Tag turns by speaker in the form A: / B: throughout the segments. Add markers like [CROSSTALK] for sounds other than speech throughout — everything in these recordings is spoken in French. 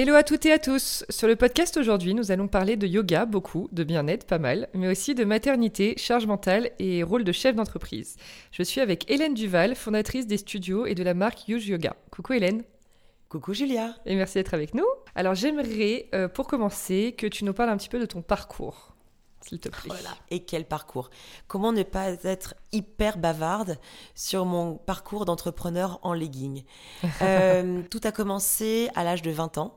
A: Hello à toutes et à tous. Sur le podcast aujourd'hui, nous allons parler de yoga, beaucoup, de bien-être, pas mal, mais aussi de maternité, charge mentale et rôle de chef d'entreprise. Je suis avec Hélène Duval, fondatrice des studios et de la marque Yuge Yoga. Coucou Hélène.
B: Coucou Julia.
A: Et merci d'être avec nous. Alors j'aimerais, euh, pour commencer, que tu nous parles un petit peu de ton parcours s'il te plaît.
B: Voilà. Et quel parcours? Comment ne pas être hyper bavarde sur mon parcours d'entrepreneur en legging? [LAUGHS] Euh, Tout a commencé à l'âge de 20 ans.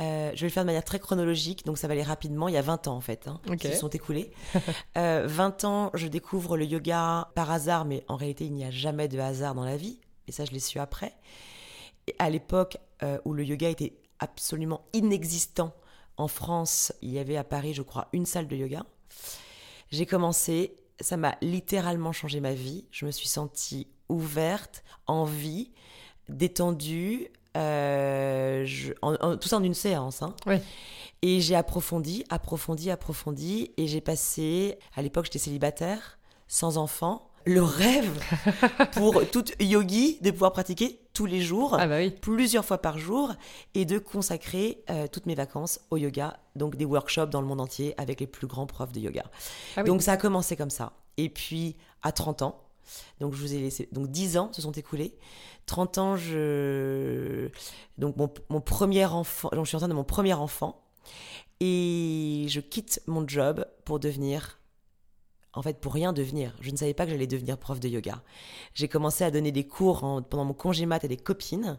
B: Euh, je vais le faire de manière très chronologique, donc ça va aller rapidement. Il y a 20 ans en fait, hein, qui se sont écoulés. [LAUGHS] euh, 20 ans, je découvre le yoga par hasard, mais en réalité, il n'y a jamais de hasard dans la vie. Et ça, je l'ai su après. Et à l'époque euh, où le yoga était absolument inexistant en France, il y avait à Paris, je crois, une salle de yoga. J'ai commencé, ça m'a littéralement changé ma vie. Je me suis sentie ouverte, en vie, détendue, euh, tout ça en une séance. Hein. Et j'ai approfondi, approfondi, approfondi. Et j'ai passé, à l'époque j'étais célibataire, sans enfant, le rêve [LAUGHS] pour toute yogi de pouvoir pratiquer tous les jours,
A: ah bah
B: plusieurs fois par jour, et de consacrer euh, toutes mes vacances au yoga, donc des workshops dans le monde entier avec les plus grands profs de yoga. Ah donc ça a commencé comme ça. Et puis à 30 ans, donc je vous ai laissé, donc 10 ans se sont écoulés. 30 ans, je donc mon, mon premier enfant, je suis enceinte de mon premier enfant et je quitte mon job pour devenir en fait, pour rien devenir. Je ne savais pas que j'allais devenir prof de yoga. J'ai commencé à donner des cours pendant mon congé mat à des copines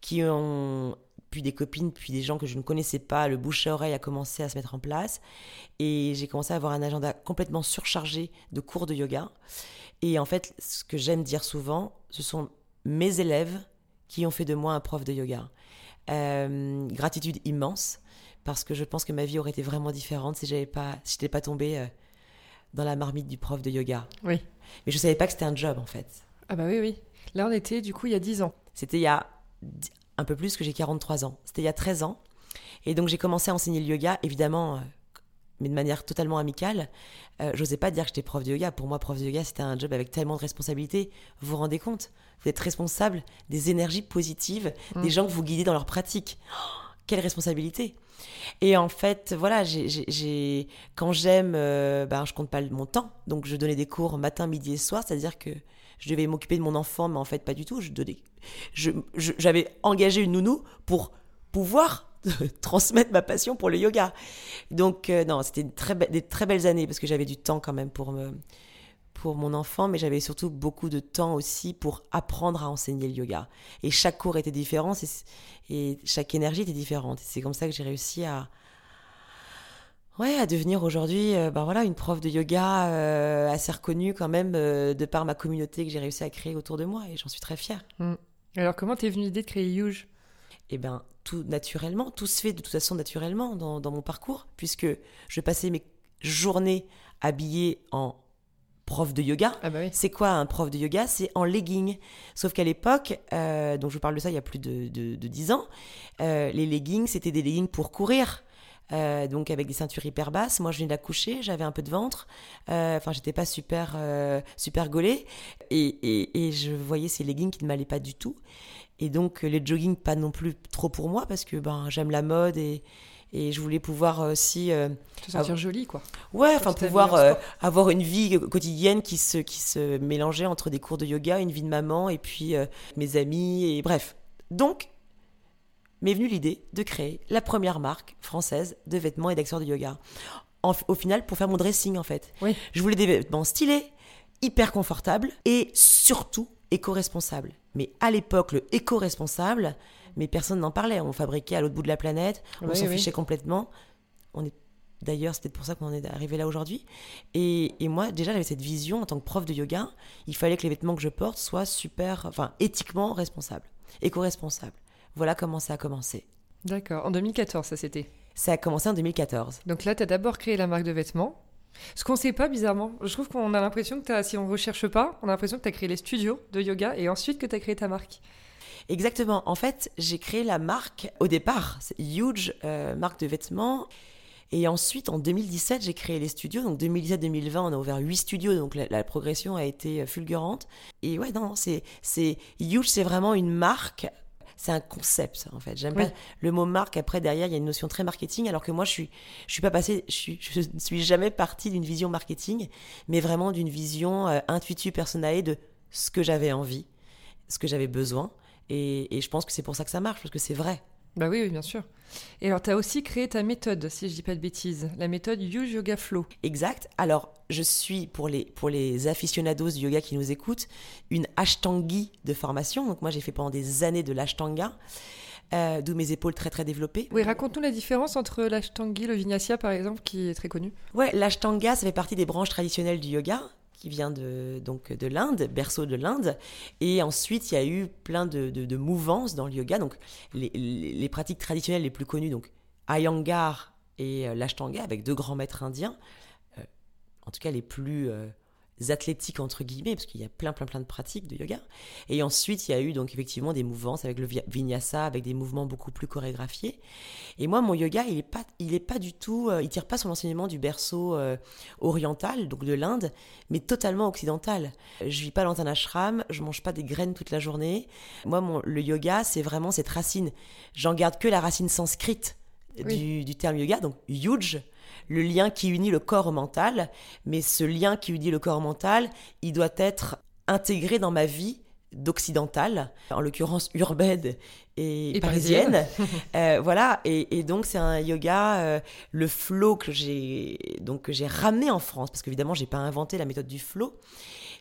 B: qui ont puis des copines, puis des gens que je ne connaissais pas. Le bouche à oreille a commencé à se mettre en place. Et j'ai commencé à avoir un agenda complètement surchargé de cours de yoga. Et en fait, ce que j'aime dire souvent, ce sont mes élèves qui ont fait de moi un prof de yoga. Euh, gratitude immense, parce que je pense que ma vie aurait été vraiment différente si j'avais pas, si j'étais pas tombée euh, dans la marmite du prof de yoga.
A: Oui.
B: Mais je savais pas que c'était un job en fait.
A: Ah bah oui, oui. Là, on était du coup il y a 10 ans.
B: C'était il y a un peu plus que j'ai 43 ans. C'était il y a 13 ans. Et donc j'ai commencé à enseigner le yoga, évidemment, euh, mais de manière totalement amicale. Euh, J'osais pas dire que j'étais prof de yoga. Pour moi, prof de yoga, c'était un job avec tellement de responsabilités. Vous vous rendez compte? Vous êtes responsable des énergies positives des mm. gens que vous guidez dans leur pratique. Oh, quelle responsabilité et en fait, voilà, j'ai, quand j'aime, euh, ben, je compte pas mon temps. Donc, je donnais des cours matin, midi et soir, c'est-à-dire que je devais m'occuper de mon enfant, mais en fait, pas du tout. Je donnais, j'avais engagé une nounou pour pouvoir [LAUGHS] transmettre ma passion pour le yoga. Donc, euh, non, c'était très, des très belles années parce que j'avais du temps quand même pour me, pour mon enfant, mais j'avais surtout beaucoup de temps aussi pour apprendre à enseigner le yoga. Et chaque cours était différent et chaque énergie était différente. C'est comme ça que j'ai réussi à, ouais, à devenir aujourd'hui euh, ben voilà, une prof de yoga euh, assez reconnue quand même euh, de par ma communauté que j'ai réussi à créer autour de moi et j'en suis très fière.
A: Mm. Alors comment t'es venue l'idée de créer Yuge?
B: Eh bien, tout naturellement, tout se fait de toute façon naturellement dans, dans mon parcours, puisque je passais mes journées habillée en prof de yoga.
A: Ah bah
B: c'est quoi un prof de yoga? C'est en legging. Sauf qu'à l'époque, euh, donc je vous parle de ça il y a plus de, de, 10 ans, euh, les leggings, c'était des leggings pour courir. Euh, donc avec des ceintures hyper basses. Moi, je venais d'accoucher, j'avais un peu de ventre. Enfin, j'étais pas super super gaulée et, et, et, je voyais ces leggings qui ne m'allaient pas du tout. Et donc les joggings pas non plus trop pour moi parce que ben j'aime la mode et et je voulais pouvoir aussi
A: euh, se sentir jolie quoi.
B: Ouais enfin pouvoir euh, avoir une vie quotidienne qui se qui se mélangeait entre des cours de yoga une vie de maman et puis euh, mes amis et bref. Donc m'est venue l'idée de créer la première marque française de vêtements et d'accessoires de yoga. Au final pour faire mon dressing en fait.
A: Oui.
B: je voulais des vêtements stylés hyper confortables et surtout éco-responsables mais à l'époque le éco-responsable mais personne n'en parlait. On fabriquait à l'autre bout de la planète, on s'en fichait complètement. On est D'ailleurs, c'est peut-être pour ça qu'on est arrivé là aujourd'hui. Et, et, moi, déjà, j'avais cette vision en tant que prof de yoga. Il fallait que les vêtements que je porte soient super, enfin, éthiquement responsables, éco-responsables. Voilà comment ça a commencé.
A: D'accord. En 2014, ça c'était?
B: Ça a commencé en 2014.
A: Donc là, tu as d'abord créé la marque de vêtements. Ce qu'on ne sait pas bizarrement, je trouve qu'on a l'impression que si on ne recherche pas, on a l'impression que tu as créé les studios de yoga et ensuite que tu as créé ta marque.
B: Exactement. En fait, j'ai créé la marque au départ, huge euh, marque de vêtements. Et ensuite, en 2017, j'ai créé les studios. Donc 2017-2020, on a ouvert 8 studios, donc la, progression a été fulgurante. Et ouais, non, c'est Huge, c'est vraiment une marque c'est un concept en fait. J'aime pas le mot marque. Après derrière, il y a une notion très marketing, alors que moi je suis, je suis pas passé, je, suis, je ne suis jamais partie d'une vision marketing, mais vraiment d'une vision euh, intuitive personnelle de ce que j'avais envie, ce que j'avais besoin. Et, et je pense que c'est pour ça que ça marche, parce que c'est vrai.
A: Bah oui, bien sûr. Et alors, tu as aussi créé ta méthode, si je dis pas de bêtises, la méthode Use Yoga Flow.
B: Exact. Alors, je suis, pour les, pour les aficionados du yoga qui nous écoutent, une ashtangi de formation. Donc, moi, j'ai fait pendant des années de l'ashtanga. Euh, d'où mes épaules très très développées.
A: Oui, raconte-nous la différence entre l'ashtangi, le vinyasa par exemple, qui est très connu.
B: Ouais, l'ashtanga, ça fait partie des branches traditionnelles du yoga qui vient de, donc de l'Inde, berceau de l'Inde. Et ensuite, il y a eu plein de, de, mouvances dans le yoga. Donc, les, pratiques traditionnelles les plus connues, donc Iyengar et euh, l'Ashtanga, avec deux grands maîtres indiens, euh, en tout cas les plus euh, athlétiques entre guillemets, parce qu'il y a plein plein plein de pratiques de yoga. Et ensuite, il y a eu donc effectivement des mouvances avec le vinyasa, avec des mouvements beaucoup plus chorégraphiés. Et moi, mon yoga, il est pas, il est pas du tout, euh, il tire pas son enseignement du berceau euh, oriental, donc de l'Inde, mais totalement occidental. Je vis pas dans un ashram, je mange pas des graines toute la journée. Moi, mon, le yoga, c'est vraiment cette racine. J'en garde que la racine sanscrite du, du terme yoga, donc yuj le lien qui unit le corps au mental, mais ce lien qui unit le corps au mental, il doit être intégré dans ma vie d'occidentale, en l'occurrence urbaine et, parisienne. [LAUGHS] Euh, voilà, et, donc c'est un yoga, euh, le flow que j'ai donc que j'ai ramené en France, parce qu'évidemment j'ai pas inventé la méthode du flow.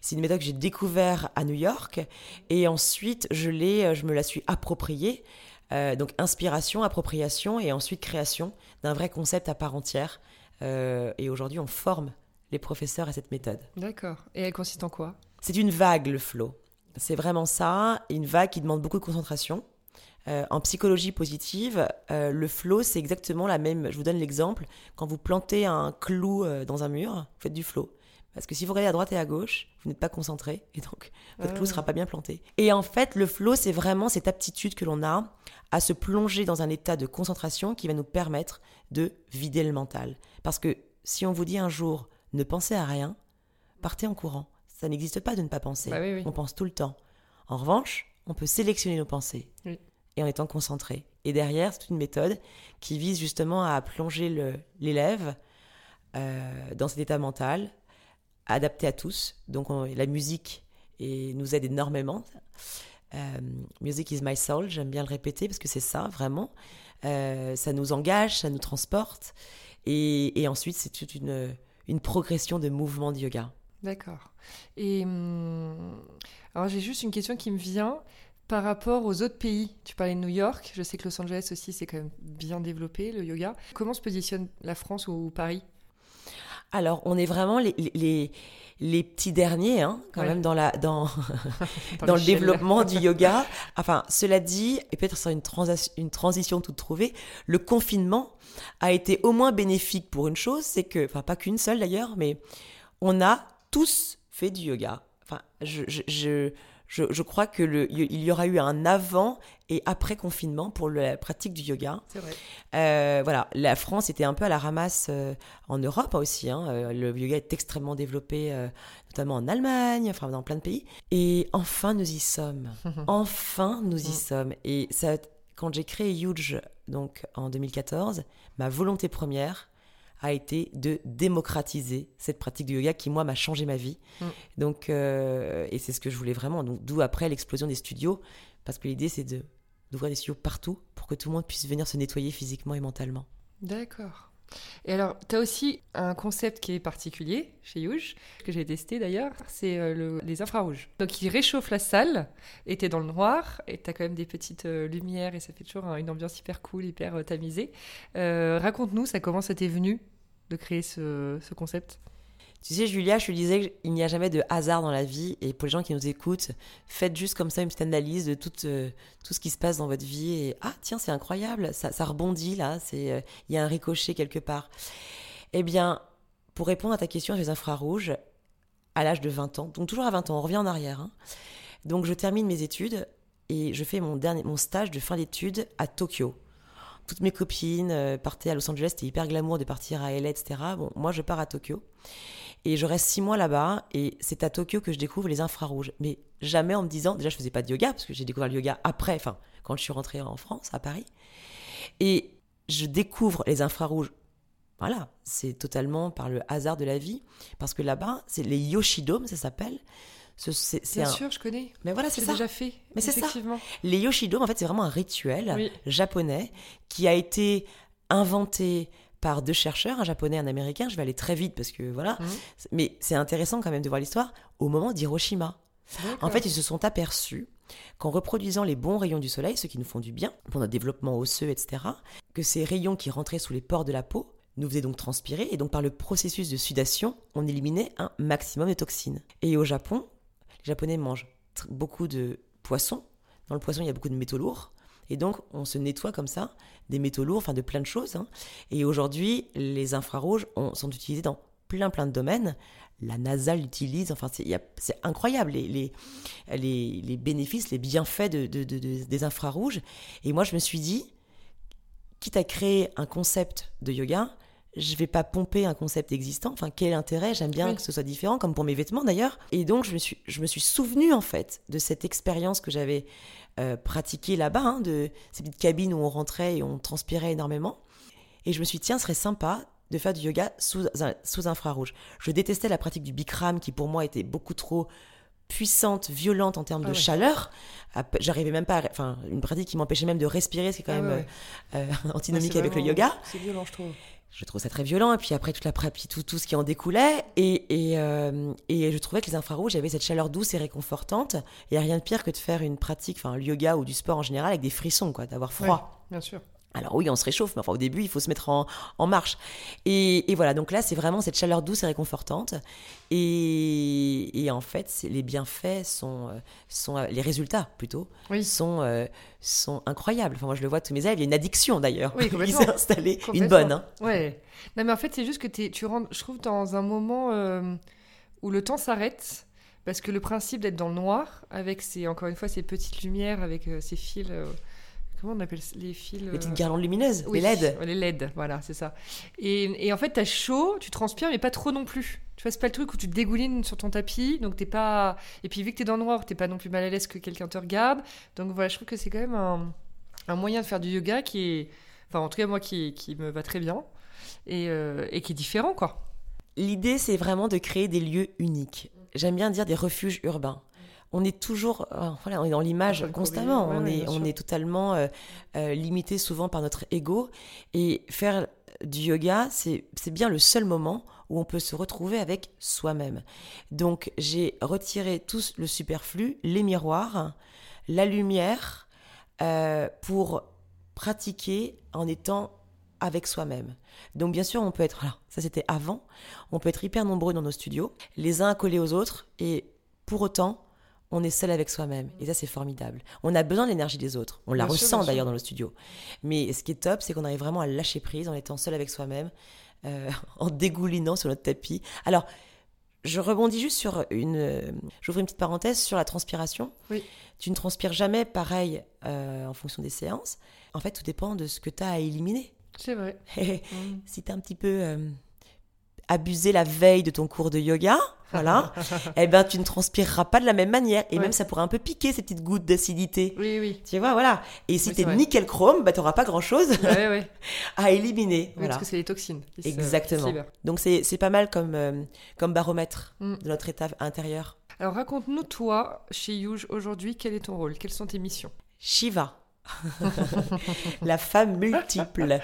B: C'est une méthode que j'ai découvert à New York, et ensuite je l'ai, je me la suis appropriée. Euh, donc inspiration, appropriation, et ensuite création d'un vrai concept à part entière euh, et aujourd'hui, on forme les professeurs à cette méthode.
A: D'accord. Et elle consiste en quoi?
B: C'est une vague, le flow. C'est vraiment ça, une vague qui demande beaucoup de concentration. Euh, en psychologie positive, euh, le flow, c'est exactement la même. Je vous donne l'exemple. Quand vous plantez un clou dans un mur, vous faites du flow. Parce que si vous regardez à droite et à gauche, vous n'êtes pas concentré et donc [LAUGHS] votre clou ne ah. sera pas bien planté. Et en fait, le flow, c'est vraiment cette aptitude que l'on a à se plonger dans un état de concentration qui va nous permettre de vider le mental. Parce que si on vous dit un jour ne pensez à rien, partez en courant. Ça n'existe pas de ne pas penser.
A: Bah
B: on pense tout le temps. En revanche, on peut sélectionner nos pensées et en étant concentré. Et derrière, c'est une méthode qui vise justement à plonger l'élève euh, dans cet état mental, adapté à tous. Donc la musique et nous aide énormément. Euh, music is my soul, j'aime bien le répéter parce que c'est ça, vraiment. Euh, ça nous engage, ça nous transporte. Et, ensuite, c'est toute une, une progression de mouvement de yoga.
A: D'accord. Et hum, alors j'ai juste une question qui me vient par rapport aux autres pays. Tu parlais de New York, je sais que Los Angeles aussi c'est quand même bien développé le yoga. Comment se positionne la France ou Paris?
B: Alors, on est vraiment les, les, les petits derniers, hein, quand même, dans, la, dans, [LAUGHS] dans, le développement du yoga. [LAUGHS] Enfin, cela dit, et peut-être c'est une, une transition toute trouvée, le confinement a été au moins bénéfique pour une chose, c'est que, enfin, pas qu'une seule d'ailleurs, mais on a tous fait du yoga. Enfin, je, je je, crois que le, il y aura eu un avant et après confinement pour la pratique du yoga.
A: C'est vrai.
B: Euh, voilà, la France était un peu à la ramasse euh, en Europe aussi. Hein. Euh, le yoga est extrêmement développé, notamment en Allemagne, enfin dans plein de pays. Et enfin, nous y sommes. [LAUGHS] enfin, nous y mm. sommes. Et ça, quand j'ai créé Huge, donc en 2014, ma volonté première, a été de démocratiser cette pratique du yoga qui, moi, m'a changé ma vie. Mm. Donc, euh, et c'est ce que je voulais vraiment. Donc, d'où après l'explosion des studios, parce que l'idée, c'est de, d'ouvrir des studios partout pour que tout le monde puisse venir se nettoyer physiquement et mentalement.
A: D'accord. Et alors, tu as aussi un concept qui est particulier chez Yuge, que j'ai testé d'ailleurs, c'est euh, les infrarouges. Donc, il réchauffe la salle, et tu es dans le noir, et tu as quand même des petites euh, lumières, et ça fait toujours une ambiance hyper cool, hyper tamisée. raconte-nous, ça comment ça t'est venu de créer ce, ce concept
B: tu sais, Julia, je te disais qu'il n'y a jamais de hasard dans la vie. Et pour les gens qui nous écoutent, faites juste comme ça une petite analyse de tout, euh, ce qui se passe dans votre vie. Et ah, tiens, c'est incroyable, ça, ça, rebondit là, euh, il y a un ricochet quelque part. Eh bien, pour répondre à ta question sur les infrarouges, à l'âge de 20 ans, donc toujours à 20 ans, on revient en arrière. Hein. Donc je termine mes études et je fais mon, dernier, mon stage de fin d'études à Tokyo toutes mes copines euh, partaient à Los Angeles, c'était hyper glamour de partir à LA, etc. Bon, moi je pars à Tokyo. Et je reste six mois là-bas et c'est à Tokyo que je découvre les infrarouges. Mais jamais en me disant, déjà je faisais pas de yoga parce que j'ai découvert le yoga après, enfin quand je suis rentrée en France, à Paris. Et je découvre les infrarouges. Voilà, c'est totalement par le hasard de la vie parce que là-bas, c'est les Yoshidomes, ça s'appelle.
A: C'est, Bien sûr, je connais.
B: Mais voilà, c'est ça.
A: déjà fait.
B: Mais c'est ça. Les Yoshidomes, en fait, c'est vraiment un rituel japonais qui a été inventé par deux chercheurs, un japonais et un américain. Je vais aller très vite parce que voilà. Mhm. Mais c'est intéressant quand même de voir l'histoire au moment d'Hiroshima. En fait, ils se sont aperçus qu'en reproduisant les bons rayons du soleil, ceux qui nous font du bien pour notre développement osseux, etc., que ces rayons qui rentraient sous les pores de la peau nous faisaient donc transpirer et donc par le processus de sudation, on éliminait un maximum de toxines. Et au Japon, les Japonais mangent beaucoup de poissons. Dans le poisson, il y a beaucoup de métaux lourds. Et donc, on se nettoie comme ça des métaux lourds, enfin de plein de choses. Hein. Et aujourd'hui, les infrarouges sont utilisés dans plein plein de domaines. La NASA l'utilise, enfin c'est incroyable les, les, les, bénéfices, les bienfaits de, des infrarouges. Et moi je me suis dit, quitte à créer un concept de yoga, je vais pas pomper un concept existant. Enfin, quel intérêt? J'aime bien que ce soit différent, comme pour mes vêtements d'ailleurs. Et donc, je me suis, je me suis souvenu en fait de cette expérience que j'avais euh, pratiquée là-bas, hein, de ces petites cabines où on rentrait et on transpirait énormément. Et je me suis dit, tiens, ce serait sympa de faire du yoga sous, sous infrarouge. Je détestais la pratique du Bikram qui pour moi était beaucoup trop puissante, violente en termes ah de chaleur. J'arrivais même pas à, Enfin, une pratique qui m'empêchait même de respirer, ce qui est quand ah même euh, euh, [LAUGHS] antinomique avec le yoga.
A: C'est violent, je trouve
B: je trouve ça très violent. Et puis après, toute la tout, tout ce qui en découlait. Et, et, euh, et je trouvais que les infrarouges avaient cette chaleur douce et réconfortante. Il n'y a rien de pire que de faire une pratique, enfin, le yoga ou du sport en général, avec des frissons, quoi, d'avoir froid.
A: bien sûr.
B: Alors oui, on se réchauffe, mais enfin, au début, il faut se mettre en, en marche. Et, et, voilà, donc là, c'est vraiment cette chaleur douce et réconfortante. Et, et en fait, les bienfaits sont, euh, sont, euh, les résultats plutôt,
A: oui.
B: sont, euh, sont incroyables. Enfin, moi, je le vois tous mes élèves. Il y a une addiction d'ailleurs.
A: Oui,
B: il s'est installé, une bonne. Hein.
A: Ouais. Non, mais en fait, c'est juste que tu rentres, je trouve, dans un moment où le temps s'arrête. Parce que le principe d'être dans le noir, avec ces, encore une fois, ces petites lumières, avec ces fils comment on appelle les fils
B: Les petites euh, guirlandes lumineuses, les LED.
A: Les LED, voilà, c'est ça. Et, et en fait, t'as chaud, tu transpires, mais pas trop non plus. Tu vois, c'est pas le truc où tu te dégoulines sur ton tapis, donc t'es pas. Et puis, vu que t'es dans le noir, t'es pas non plus mal à l'aise que quelqu'un te regarde. Donc voilà, je trouve que c'est quand même un, un, moyen de faire du yoga qui est. Enfin, en tout cas, moi, qui, qui me va très bien et, euh, et qui est différent, quoi.
B: L'idée, c'est vraiment de créer des lieux uniques. J'aime bien dire des refuges urbains on est toujours, euh, voilà, on est dans l'image constamment. on est, on est totalement euh, euh, limité souvent par notre ego. Et faire du yoga, c'est bien le seul moment où on peut se retrouver avec soi-même. Donc j'ai retiré tout le superflu, les miroirs, la lumière, pour pratiquer en étant avec soi-même. Donc bien sûr, on peut être, ça c'était avant, on peut être hyper nombreux dans nos studios, les uns collés aux autres, et pour autant, on est seul avec soi-même. Et ça, c'est formidable. On a besoin de l'énergie des autres. On la ressent d'ailleurs dans le studio. Mais ce qui est top, c'est qu'on arrive vraiment à lâcher prise en étant seul avec soi-même, euh, [LAUGHS] en dégoulinant sur notre tapis. Alors, je rebondis juste sur une. Euh, j'ouvre une petite parenthèse sur la transpiration.
A: Oui.
B: Tu ne transpires jamais pareil euh, en fonction des séances. En fait, tout dépend de ce que tu as à éliminer.
A: C'est vrai. [LAUGHS]
B: Si tu es un petit peu abusé la veille de ton cours de yoga, voilà, [LAUGHS] eh ben tu ne transpireras pas de la même manière et même ça pourrait un peu piquer ces petites gouttes d'acidité.
A: Oui, oui.
B: Tu vois, voilà. Et si tu es nickel chrome, bah n'auras pas grand chose [LAUGHS] à éliminer.
A: Parce que c'est les toxines.
B: Exactement. Donc c'est pas mal comme euh, comme baromètre mm. de notre état intérieur.
A: Alors raconte-nous toi chez Yuge aujourd'hui quel est ton rôle, quelles sont tes missions?
B: Shiva. [LAUGHS] la femme multiple.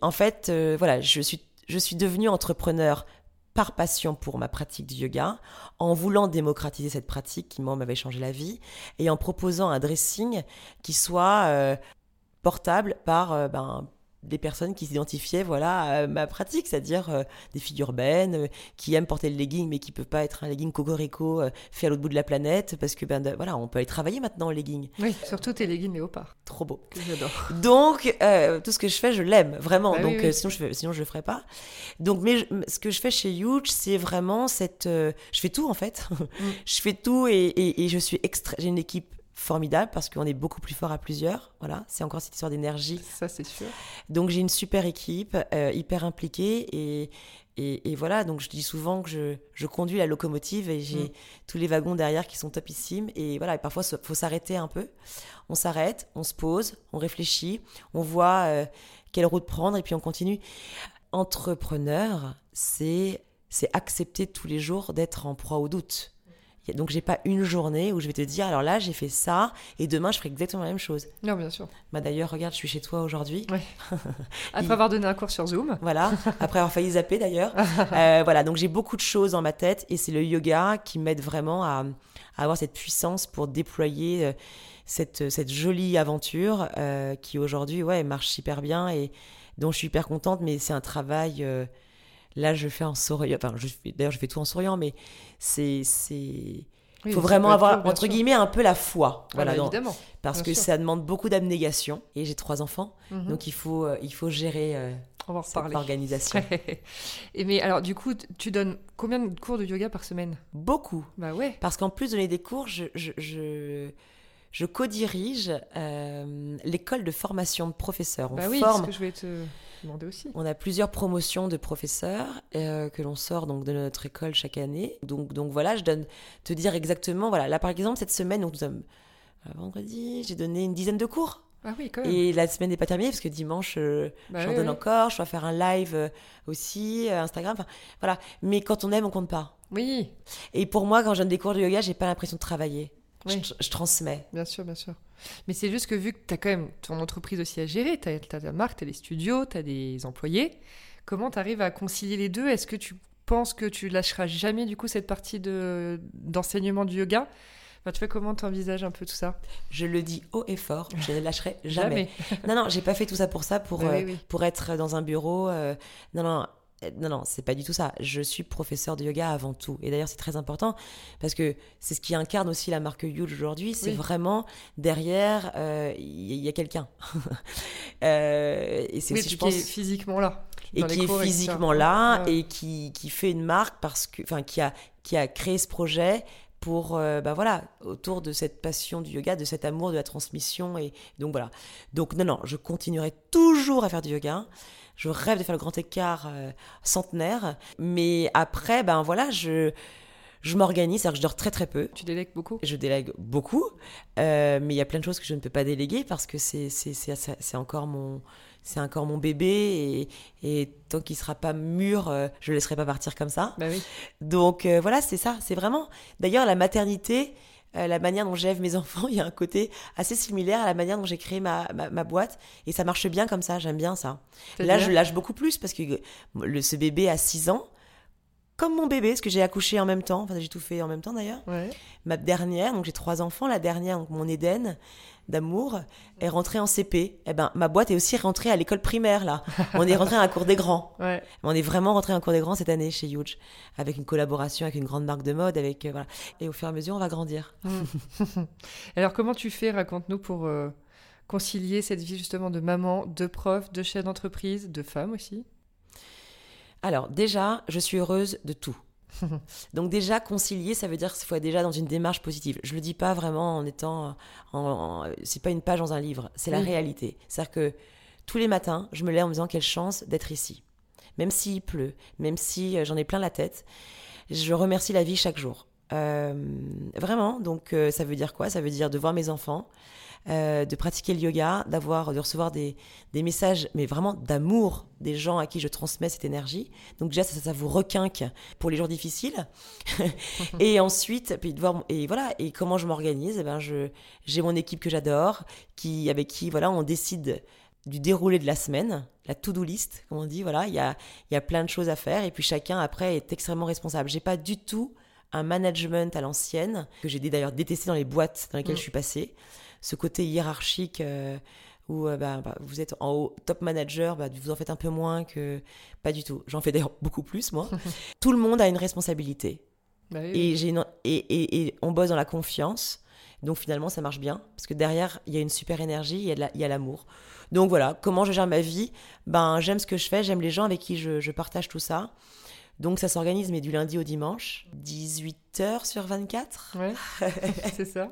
B: En fait, euh, voilà, je suis je suis devenue entrepreneur par passion pour ma pratique du yoga, en voulant démocratiser cette pratique qui moi m'avait changé la vie, et en proposant un dressing qui soit euh, portable par euh, ben, des personnes qui s'identifiaient voilà à ma pratique, c'est-à-dire euh, des filles urbaines euh, qui aiment porter le legging mais qui ne peuvent pas être un legging cocorico euh, fait à l'autre bout de la planète parce que ben de- voilà, on peut aller travailler maintenant en legging.
A: Oui, surtout tes leggings léopard,
B: Trop beau.
A: j'adore.
B: Donc euh, tout ce que je fais, je l'aime vraiment.
A: Bah
B: Donc
A: oui.
B: euh, sinon je fais- sinon je le ferais pas. Donc mais je- ce que je fais chez Huge, c'est vraiment cette euh, je fais tout en fait. [LAUGHS] je fais tout et, et- et je suis extra j'ai une équipe formidable parce qu'on est beaucoup plus fort à plusieurs. Voilà, c'est encore cette histoire d'énergie
A: Ça, c'est sûr.
B: donc j'ai une super équipe, euh, hyper impliquée et, et, et voilà, donc je dis souvent que je, je conduis la locomotive et j'ai
A: Mm.
B: tous les wagons derrière qui sont topissimes et voilà, et parfois il faut s'arrêter un peu. On s'arrête, on se pose, on réfléchit, on voit euh, quelle route prendre et puis on continue. Entrepreneur, c'est c'est accepter tous les jours d'être en proie au doute. Donc j'ai pas une journée où je vais te dire alors là j'ai fait ça et demain je ferai exactement la même chose.
A: Non, bien sûr.
B: Bah d'ailleurs regarde je suis chez toi aujourd'hui. [LAUGHS]
A: Après
B: Il-
A: avoir donné un cours sur Zoom.
B: Voilà, après avoir failli zapper d'ailleurs. [LAUGHS] Euh, voilà, donc j'ai beaucoup de choses dans ma tête et c'est le yoga qui m'aide vraiment à, à avoir cette puissance pour déployer euh, cette, cette jolie aventure euh, qui aujourd'hui ouais, marche super bien et dont je suis hyper contente, mais c'est un travail. Là, je fais en souriant. Enfin, je fais- d'ailleurs, je fais tout en souriant, mais c'est. Il faut vraiment avoir, entre
A: sûr.
B: guillemets, un peu la foi.
A: Ah
B: Voilà,
A: bah, évidemment.
B: parce
A: bien
B: que
A: sûr.
B: ça demande beaucoup d'abnégation. Et j'ai trois enfants,
A: Mhm.
B: donc il faut, euh, il faut gérer euh,
A: On va en
B: cette organisation. [LAUGHS]
A: Et mais alors, du coup, tu donnes combien de cours de yoga par semaine?
B: Beaucoup.
A: Bah ouais.
B: Parce qu'en plus de donner des cours, je, je, je, je co-dirige euh, l'école de formation de professeurs. On
A: Bah oui,
B: forme
A: ce que je vais te demander aussi.
B: On a plusieurs promotions de professeurs euh, que l'on sort donc de notre école chaque année. Donc, donc voilà, je donne te dire exactement. Voilà, là par exemple cette semaine, donc nous sommes euh, vendredi, j'ai donné une dizaine de cours.
A: Ah oui, quand même.
B: Et la semaine n'est pas terminée parce que dimanche, euh,
A: Bah
B: j'en
A: oui,
B: donne
A: oui.
B: encore. Je dois faire un live euh, aussi, euh, Instagram. Enfin voilà. Mais quand on aime, on compte pas.
A: Oui,
B: Et pour moi, quand je donne des cours de yoga, j'ai pas l'impression de travailler.
A: Oui.
B: Je, je transmets.
A: bien sûr, bien sûr. Mais c'est juste que vu que tu as quand même ton entreprise aussi à gérer, tu as, ta marque, tu as des studios, tu as des employés, comment tu arrives à concilier les deux? Est-ce que tu penses que tu lâcheras jamais du coup cette partie de d'enseignement du yoga? Enfin, tu vois comment tu envisages un peu tout ça?
B: Je le dis haut et fort, je ne lâcherai [LAUGHS] jamais. non, non, j'ai pas fait tout ça pour ça, pour,
A: oui,
B: euh,
A: oui.
B: pour être dans un bureau. euh, non, non. Euh, Non, non, c'est pas du tout ça. Je suis professeur de yoga avant tout. Et d'ailleurs, c'est très important parce que c'est ce qui incarne aussi la marque Huge aujourd'hui. C'est
A: Oui.
B: vraiment derrière, euh, il y, il y a quelqu'un. [LAUGHS] Euh, et c'est
A: Oui,
B: aussi,
A: puis
B: je pense,
A: qui est physiquement là.
B: et qui est physiquement là
A: Ouais.
B: et qui, qui fait une marque parce que enfin qui a qui a créé ce projet pour euh, bah voilà autour de cette passion du yoga de cet amour de la transmission et donc voilà donc non non je continuerai toujours à faire du yoga je rêve de faire le grand écart euh, centenaire mais après ben voilà je je m'organise c'est-à-dire que je dors très très peu
A: Tu délègues beaucoup?
B: Je délègue beaucoup, euh, mais il y a plein de choses que je ne peux pas déléguer parce que c'est encore mon c'est encore mon bébé et, et tant qu'il sera pas mûr, euh, je le laisserai pas partir comme ça.
A: Bah oui.
B: Donc euh, voilà, c'est ça, c'est vraiment. D'ailleurs, la maternité, euh, la manière dont j'élève mes [LAUGHS] enfants, il y a un côté assez similaire à la manière dont j'ai créé ma, ma, ma boîte et ça marche bien comme ça. J'aime bien ça. Là, je lâche beaucoup plus parce que le, ce bébé a 6 ans. Comme mon bébé, parce que j'ai accouché en même temps, enfin j'ai tout fait en même temps d'ailleurs
A: Ouais.
B: ma dernière, donc j'ai trois enfants, la dernière, donc mon Éden d'amour, est rentrée en CP. Eh ben, ma boîte est aussi rentrée à l'école primaire, là. On est rentré à un cours des grands. [LAUGHS]
A: Ouais.
B: On est vraiment rentré à un cours des grands cette année chez Huge, avec une collaboration avec une grande marque de mode, avec, euh, voilà. Et au fur et à mesure, on va grandir. [LAUGHS]
A: Alors comment tu fais? Raconte-nous pour euh, concilier cette vie justement de maman, de prof, de chef d'entreprise, de femme aussi.
B: Alors, déjà, je suis heureuse de tout. [LAUGHS] Donc déjà, concilier, ça veut dire qu'il faut être déjà dans une démarche positive. Je le dis pas vraiment en étant... En, en- c'est pas une page dans un livre, c'est la
A: Oui.
B: réalité. C'est-à-dire que tous les matins, je me lève en me disant quelle chance d'être ici. Même s'il pleut, même si euh, j'en ai plein la tête, je remercie la vie chaque jour. Euh, vraiment, donc euh, ça veut dire quoi? Ça veut dire de voir mes enfants, euh, de pratiquer le yoga, d'avoir, de recevoir des, des messages, mais vraiment d'amour des gens à qui je transmets cette énergie. Donc déjà, ça, ça vous requinque pour les jours difficiles. [LAUGHS] et ensuite, puis de voir, et voilà, et comment je m'organise Eh ben, je, j'ai mon équipe que j'adore, qui, avec qui, voilà, on décide du déroulé de la semaine, la to-do list, comme on dit, voilà, il y a, il y a plein de choses à faire, et puis chacun, après, est extrêmement responsable. J'ai pas du tout un management à l'ancienne, que j'ai d'ailleurs détesté dans les boîtes dans lesquelles
A: Mm.
B: je suis passée. Ce côté hiérarchique, euh, où euh, bah, bah, vous êtes en haut, top manager, bah, vous en faites un peu moins que. Pas du tout. J'en fais d'ailleurs [LAUGHS] beaucoup plus, moi. [LAUGHS] Tout le monde a une responsabilité.
A: Bah oui,
B: Et, j'ai une- et, et- et on bosse dans la confiance. Donc finalement, ça marche bien. Parce que derrière, il y a une super énergie, il y a la- l'amour. Donc voilà, comment je gère ma vie? Ben, j'aime ce que je fais, j'aime les gens avec qui je, je partage tout ça. Donc ça s'organise, mais du lundi au dimanche, 18 heures sur 24.
A: Ouais, [LAUGHS] c'est ça.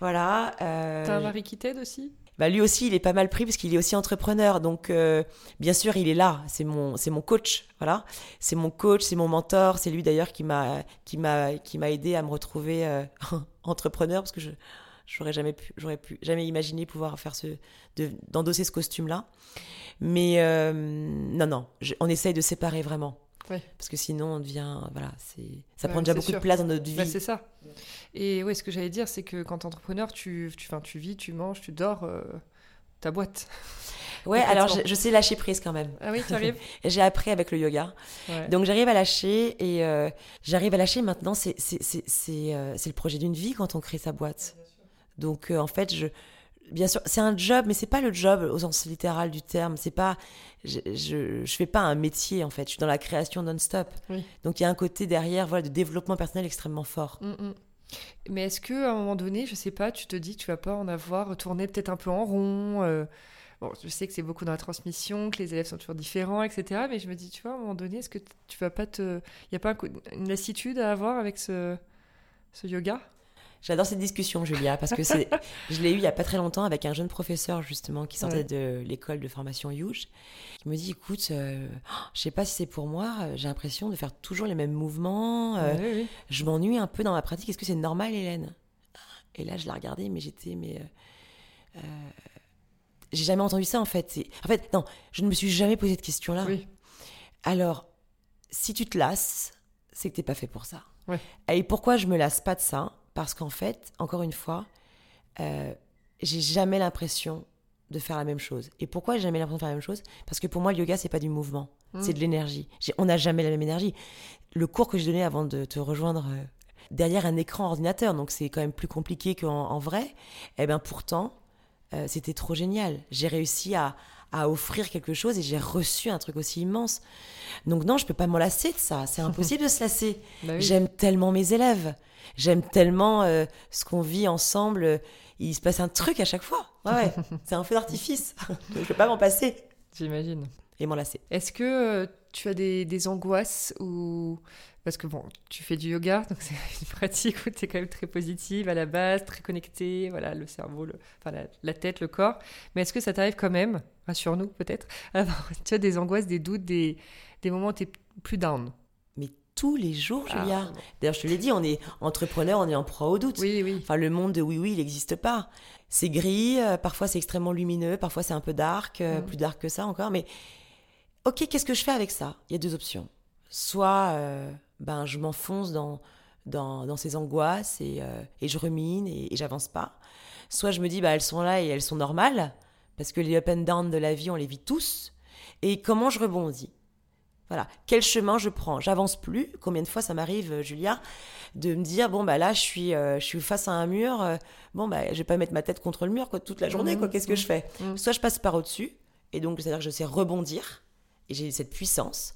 B: Voilà. euh,
A: T'as un mari qui t'aide aussi?
B: Bah, lui aussi, il est pas mal pris parce qu'il est aussi entrepreneur. Donc, euh, bien sûr, il est là. C'est mon, c'est mon coach. Voilà. C'est mon coach, c'est mon mentor. C'est lui d'ailleurs qui m'a, qui m'a, qui m'a aidé à me retrouver euh, [LAUGHS] entrepreneur parce que je, j'aurais jamais pu, j'aurais pu, jamais imaginé pouvoir faire ce, de, d'endosser ce costume-là. Mais euh, non, non, je- on essaye de séparer vraiment.
A: Ouais.
B: Parce que sinon, on devient, voilà, c'est, ça
A: Ouais,
B: prend déjà beaucoup
A: sûr.
B: de place dans notre vie.
A: Bah, c'est ça. Et ouais, ce que j'allais dire, c'est que quand t'es entrepreneur, tu, tu, enfin, tu vis, tu manges, tu dors, euh, ta boîte.
B: ouais, [LAUGHS] alors je, je sais lâcher prise quand même.
A: Ah oui, tu arrives [LAUGHS]
B: J'ai appris avec le yoga. Donc j'arrive à lâcher et euh, j'arrive à lâcher maintenant. C'est c'est c'est c'est euh, c'est le projet d'une vie quand on crée sa boîte. Donc en fait je bien sûr c'est un job mais c'est pas le job au sens littéral du terme. C'est pas je, je je fais pas un métier en fait. Je suis dans la création non-stop.
A: Oui.
B: Donc il y a un côté derrière voilà de développement personnel extrêmement fort.
A: Mm, mm. Mais est-ce que à un moment donné, je sais pas, tu te dis tu vas pas en avoir tourné peut-être un peu en rond euh, Bon, je sais que c'est beaucoup dans la transmission, que les élèves sont toujours différents, etc. Mais je me dis, tu vois, à un moment donné, est-ce que tu vas pas te. Il y a pas une lassitude à avoir avec ce, ce yoga?
B: J'adore cette discussion, Julia, parce que c'est, [LAUGHS] je l'ai eu il y a pas très longtemps avec un jeune professeur justement qui sortait
A: Ouais.
B: de l'école de formation Youge, qui me dit, écoute, euh, je sais pas si c'est pour moi, j'ai l'impression de faire toujours les mêmes mouvements, euh,
A: Oui, oui.
B: je m'ennuie un peu dans ma pratique. Est-ce que c'est normal, Hélène? Et là, je l'ai regardé, mais j'étais, mais euh, euh, j'ai jamais entendu ça en fait. En fait, non, je ne me suis jamais posé de question-là.
A: Oui.
B: Alors, si tu te lasses, c'est que t'es pas fait pour ça.
A: Ouais.
B: Et pourquoi je me lasse pas de ça? Parce qu'en fait, encore une fois, euh, j'ai jamais l'impression de faire la même chose. Et pourquoi j'ai jamais l'impression de faire la même chose? Parce que pour moi, le yoga, c'est pas du mouvement,
A: Mm.
B: c'est de l'énergie. On n'a jamais la même énergie. Le cours que j'ai donné avant de te rejoindre euh, derrière un écran ordinateur, donc c'est quand même plus compliqué qu'en en vrai. Et ben pourtant, euh, c'était trop génial. J'ai réussi à, à offrir quelque chose et j'ai reçu un truc aussi immense. Donc non, je peux pas m'en lasser de ça. C'est impossible de se lasser. [LAUGHS]
A: Bah oui.
B: J'aime tellement mes élèves. J'aime tellement euh, ce qu'on vit ensemble. Il se passe un truc à chaque fois. Ouais, ouais. [LAUGHS] c'est un feu d'artifice. [LAUGHS] je peux pas m'en passer
A: J'imagine.
B: et m'en lasser.
A: Est-ce que euh, tu as des, des angoisses ou parce que bon, tu fais du yoga, donc c'est une pratique où tu es quand même très positive à la base, très connectée, voilà, le cerveau, le, enfin la, la tête, le corps. Mais est-ce que ça t'arrive quand même, rassure-nous peut-être, [LAUGHS] avoir tu as des angoisses, des doutes, des, des moments où tu es plus down
B: Mais tous les jours, Julia.
A: Ah, bon.
B: D'ailleurs, je te l'ai dit, on est entrepreneur, on est en proie au doute.
A: Oui, oui.
B: Enfin, le monde de oui, oui, il n'existe pas. C'est gris, euh, parfois c'est extrêmement lumineux, parfois c'est un peu dark, euh,
A: Mhm.
B: plus dark que ça encore. Mais ok, qu'est-ce que je fais avec ça? Il y a deux options. Soit euh, ben, je m'enfonce dans, dans, dans ces angoisses et, et je rumine et, et j'avance pas. Soit je me dis, bah, elles sont là et elles sont normales, parce que les up and down de la vie, on les vit tous. Et comment je rebondis? Voilà, quel chemin je prends? J'avance plus. Combien de fois ça m'arrive, euh, Julia, de me dire bon bah là je suis euh, je suis face à un mur. euh, bon bah je vais pas mettre ma tête contre le mur quoi toute la journée quoi.
A: Mhm,
B: Qu'est-ce que je fais?
A: mhm.
B: Soit je passe par au dessus et donc c'est à dire que je sais rebondir et j'ai cette puissance.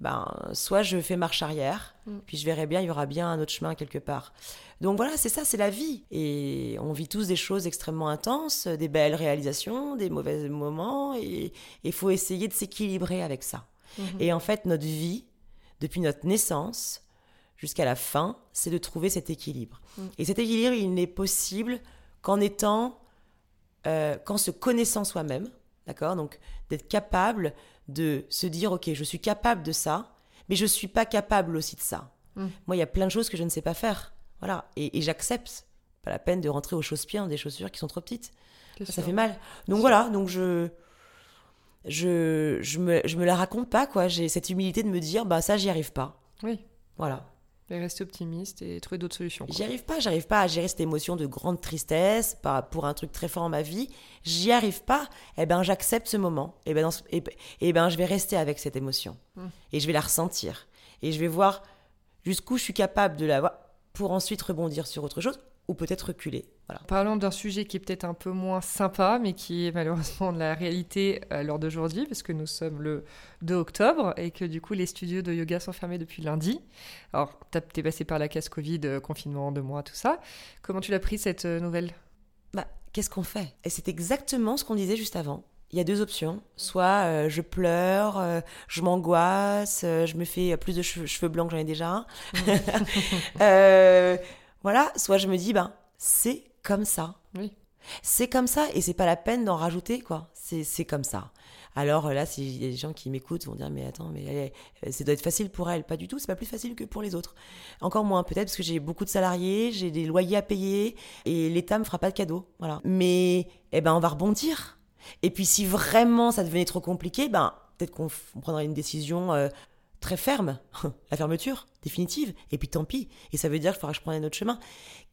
B: Ben soit je fais marche arrière
A: Mhm.
B: puis je verrai bien il y aura bien un autre chemin quelque part. Donc voilà c'est ça c'est la vie et on vit tous des choses extrêmement intenses, des belles réalisations, des mauvais moments et il faut essayer de s'équilibrer avec ça.
A: Mhm.
B: Et en fait, notre vie, depuis notre naissance jusqu'à la fin, c'est de trouver cet équilibre.
A: Mm.
B: Et cet équilibre, il n'est possible qu'en étant, euh, qu'en se connaissant soi-même, d'accord? Donc, d'être capable de se dire, ok, je suis capable de ça, mais je suis pas capable aussi de ça.
A: Mm.
B: Moi, il y a plein de choses que je ne sais pas faire, voilà, et, et j'accepte. Pas la peine de rentrer aux chausse-pieds dans des chaussures qui sont trop petites. Ça fait mal. Donc voilà, donc je, je, je, me, je me la raconte pas, quoi. J'ai cette humilité de me dire, bah ça, j'y arrive pas.
A: Oui,
B: Voilà.
A: Et rester optimiste et trouver d'autres solutions.
B: J'y arrive pas, j'arrive pas à gérer cette émotion de grande tristesse pour un truc très fort dans ma vie. J'y arrive pas. Eh ben, j'accepte ce moment. Et ben, dans ce- et, et ben, je vais rester avec cette émotion.
A: Mm.
B: Et je vais la ressentir. Et je vais voir jusqu'où je suis capable de la voir pour ensuite rebondir sur autre chose ou peut-être reculer. Voilà.
A: Parlons d'un sujet qui est peut-être un peu moins sympa, mais qui est malheureusement de la réalité à l'heure d'aujourd'hui, parce que nous sommes le 2 octobre et que du coup les studios de yoga sont fermés depuis lundi. Alors, t'es passé par la case Covid, euh, confinement, deux mois, tout ça. Comment tu l'as pris cette euh, nouvelle?
B: Bah, qu'est-ce qu'on fait? Et c'est exactement ce qu'on disait juste avant. Il y a deux options. Soit euh, je pleure, je m'angoisse, je me fais plus de cheveux, blancs que j'en ai déjà. [LAUGHS] [LAUGHS] voilà. Soit je me dis, ben, c'est comme ça.
A: Oui.
B: C'est comme ça et c'est pas la peine d'en rajouter, quoi. C'est comme ça. Alors là, s'il y a des gens qui m'écoutent, vont dire mais attends, mais ça doit être facile pour elle. Pas du tout, c'est pas plus facile que pour les autres. Encore moins peut-être parce que j'ai beaucoup de salariés, j'ai des loyers à payer et l'État me fera pas de cadeaux. Voilà. Mais eh ben on va rebondir. Et puis si vraiment ça devenait trop compliqué, ben peut-être qu'on prendrait une décision. Euh, très ferme, [LAUGHS] la fermeture définitive, et puis tant pis. Et ça veut dire qu'il faudra que je prenne un autre chemin.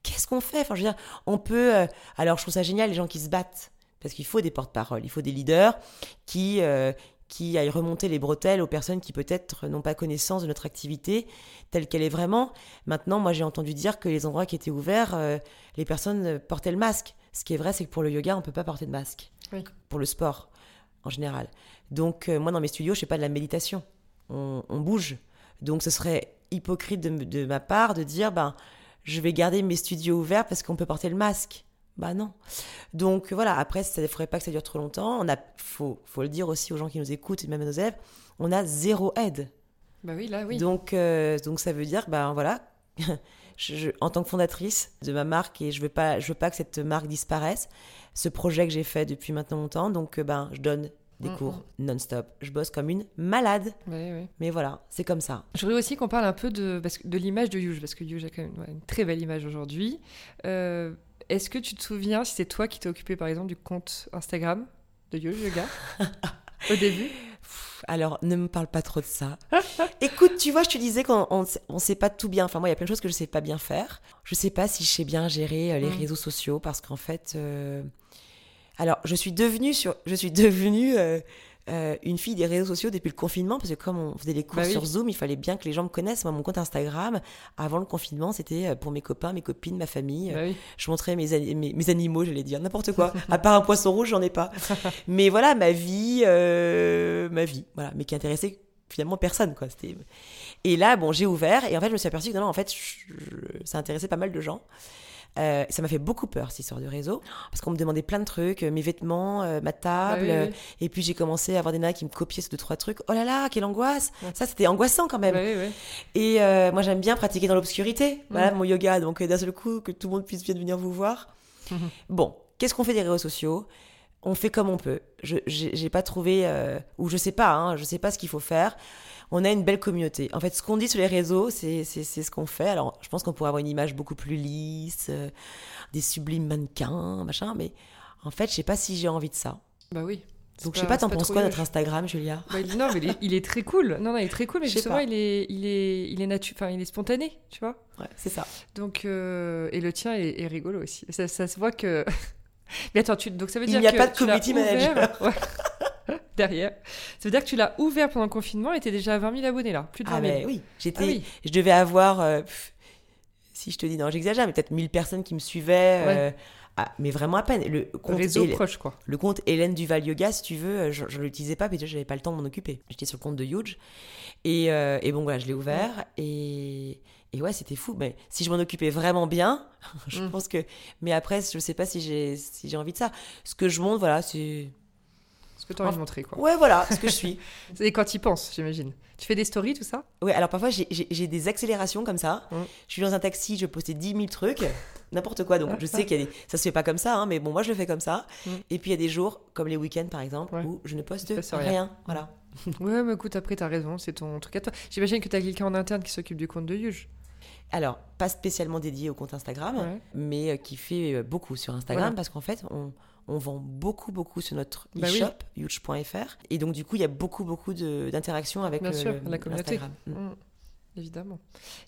B: Qu'est-ce qu'on fait? Enfin, je veux dire, on peut. Euh, alors, je trouve ça génial les gens qui se battent, parce qu'il faut des porte-paroles, il faut des leaders qui euh, qui aillent remonter les bretelles aux personnes qui peut-être n'ont pas connaissance de notre activité telle qu'elle est vraiment. Maintenant, moi, j'ai entendu dire que les endroits qui étaient ouverts, euh, les personnes portaient le masque. Ce qui est vrai, c'est que pour le yoga, on peut pas porter de masque. Pour le sport, en général. Donc, moi, dans mes studios, je fais pas de la méditation on, bouge. Donc ce serait hypocrite de, ma part de dire, ben, je vais garder mes studios ouverts parce qu'on peut porter le masque. Bah non. Donc voilà, après, ça ne ferait pas que ça dure trop longtemps. On a, faut, le dire aussi aux gens qui nous écoutent et même à nos élèves, on a zéro aide.
A: Bah oui, là, oui.
B: Donc, euh, donc ça veut dire, ben voilà, [LAUGHS] je, en tant que fondatrice de ma marque, et je veux pas, je veux pas que cette marque disparaisse, ce projet que j'ai fait depuis maintenant longtemps, donc ben, je donne des mm, cours mm. non-stop. Je bosse comme une malade. Mais voilà, c'est comme ça.
A: Je voudrais aussi qu'on parle un peu de, de l'image de Yuge, parce que Yuge a quand même une très belle image aujourd'hui. Euh, est-ce que tu te souviens si c'est toi qui t'es occupé par exemple du compte Instagram de Yuge [LAUGHS] Yoga au début?
B: Alors, ne me parle pas trop de ça. [LAUGHS] Écoute, tu vois, je te disais qu'on ne sait pas tout bien. Enfin, moi, il y a plein de choses que je ne sais pas bien faire. Je ne sais pas si je sais bien gérer euh, les mm. réseaux sociaux parce qu'en fait, euh, alors, je suis devenue, sur, je suis devenue euh, euh, une fille des réseaux sociaux depuis le confinement, parce que comme on faisait des cours bah sur Zoom, il fallait bien que les gens me connaissent. Moi, mon compte Instagram, avant le confinement, c'était euh, pour mes copains, mes copines, ma famille. Bah je montrais mes, mes, mes animaux, j'allais dire, n'importe quoi. [LAUGHS] à part un poisson rouge, j'en ai pas. Mais voilà, ma vie, ma vie, voilà, mais qui intéressait finalement personne, quoi. Et là, bon, j'ai ouvert, et en fait, je me suis aperçue que non, en fait, ça intéressait pas mal de gens. Euh, ça m'a fait beaucoup peur, cette histoire de réseau, parce qu'on me demandait plein de trucs, euh, mes vêtements, euh, ma table, bah et puis j'ai commencé à avoir des nanas qui me copiaient ces deux, trois trucs. Oh là là, quelle angoisse Ça, c'était angoissant quand même.
A: Bah
B: et moi, j'aime bien pratiquer dans l'obscurité, voilà, mon yoga, donc d'un seul coup, que tout le monde puisse bien venir vous voir. Bon, qu'est-ce qu'on fait des réseaux sociaux? On fait comme on peut. Je j'ai pas trouvé ou je sais pas, hein, je sais pas ce qu'il faut faire on a une belle communauté. En fait, ce qu'on dit sur les réseaux, c'est ce qu'on fait. Alors, je pense qu'on pourrait avoir une image beaucoup plus lisse, euh, des sublimes mannequins, machin, mais en fait, je sais pas si j'ai envie de ça.
A: Bah oui.
B: Donc, je sais pas, t'en penses quoi, notre Instagram, Julia?
A: Bah, Non, mais il est, très cool. Non, non, il est très cool, mais justement, il est, il est, il est natu... il est spontané, tu vois?
B: Ouais, c'est ça.
A: Donc, euh, et le tien est, rigolo aussi. Ça, se voit que. [LAUGHS] mais attends, tu... donc ça veut dire
B: il n'y a pas de community manager. [LAUGHS]
A: derrière. Ça veut dire que tu l'as ouvert pendant le confinement et tu déjà à 20 000 abonnés là, plus de 20 000.
B: Ah oui, j'étais, ah je devais avoir, euh, si je te dis, non, j'exagère, mais peut-être 1000 personnes qui me suivaient. Euh, ah, mais vraiment à peine. Le compte
A: réseau proche, quoi.
B: Le compte Hélène Duval Yoga, si tu veux, je ne l'utilisais pas, parce que j'avais pas le temps de m'en occuper. J'étais sur le compte de Huge. Et, euh, et bon, voilà, je l'ai ouvert. Et, et ouais, c'était fou. Mais si je m'en occupais vraiment bien, [LAUGHS] je mm. pense que. Mais après, je sais pas si j'ai si j'ai envie de ça. Ce que je montre, voilà, c'est
A: ce que tu as envie de montrer, quoi.
B: Ouais, voilà, ce que je suis. [LAUGHS]
A: Et quand tu y penses, j'imagine. Tu fais des stories, tout ça?
B: Ouais, alors parfois j'ai des accélérations comme ça. Mm. Je suis dans un taxi, je postais 10 000 trucs, n'importe quoi. Donc je sais qu'il y a des... Ça se fait pas comme ça, hein, mais bon, moi je le fais comme ça. Mm. Et puis il y a des jours, comme les week-ends par exemple, où je ne poste rien. rien. Voilà. [LAUGHS]
A: ouais, mais écoute, après t'as raison, c'est ton truc à toi. J'imagine que t'as quelqu'un en interne qui s'occupe du compte de Yuge.
B: Alors, pas spécialement dédié au compte Instagram, mais euh, qui fait euh, beaucoup sur Instagram parce qu'en fait, on on vend beaucoup, beaucoup sur notre bah e-shop, huge.fr. Et donc, du coup, il y a beaucoup, beaucoup d'interactions avec
A: Bien sûr, la communauté. Mm. Mm. Évidemment.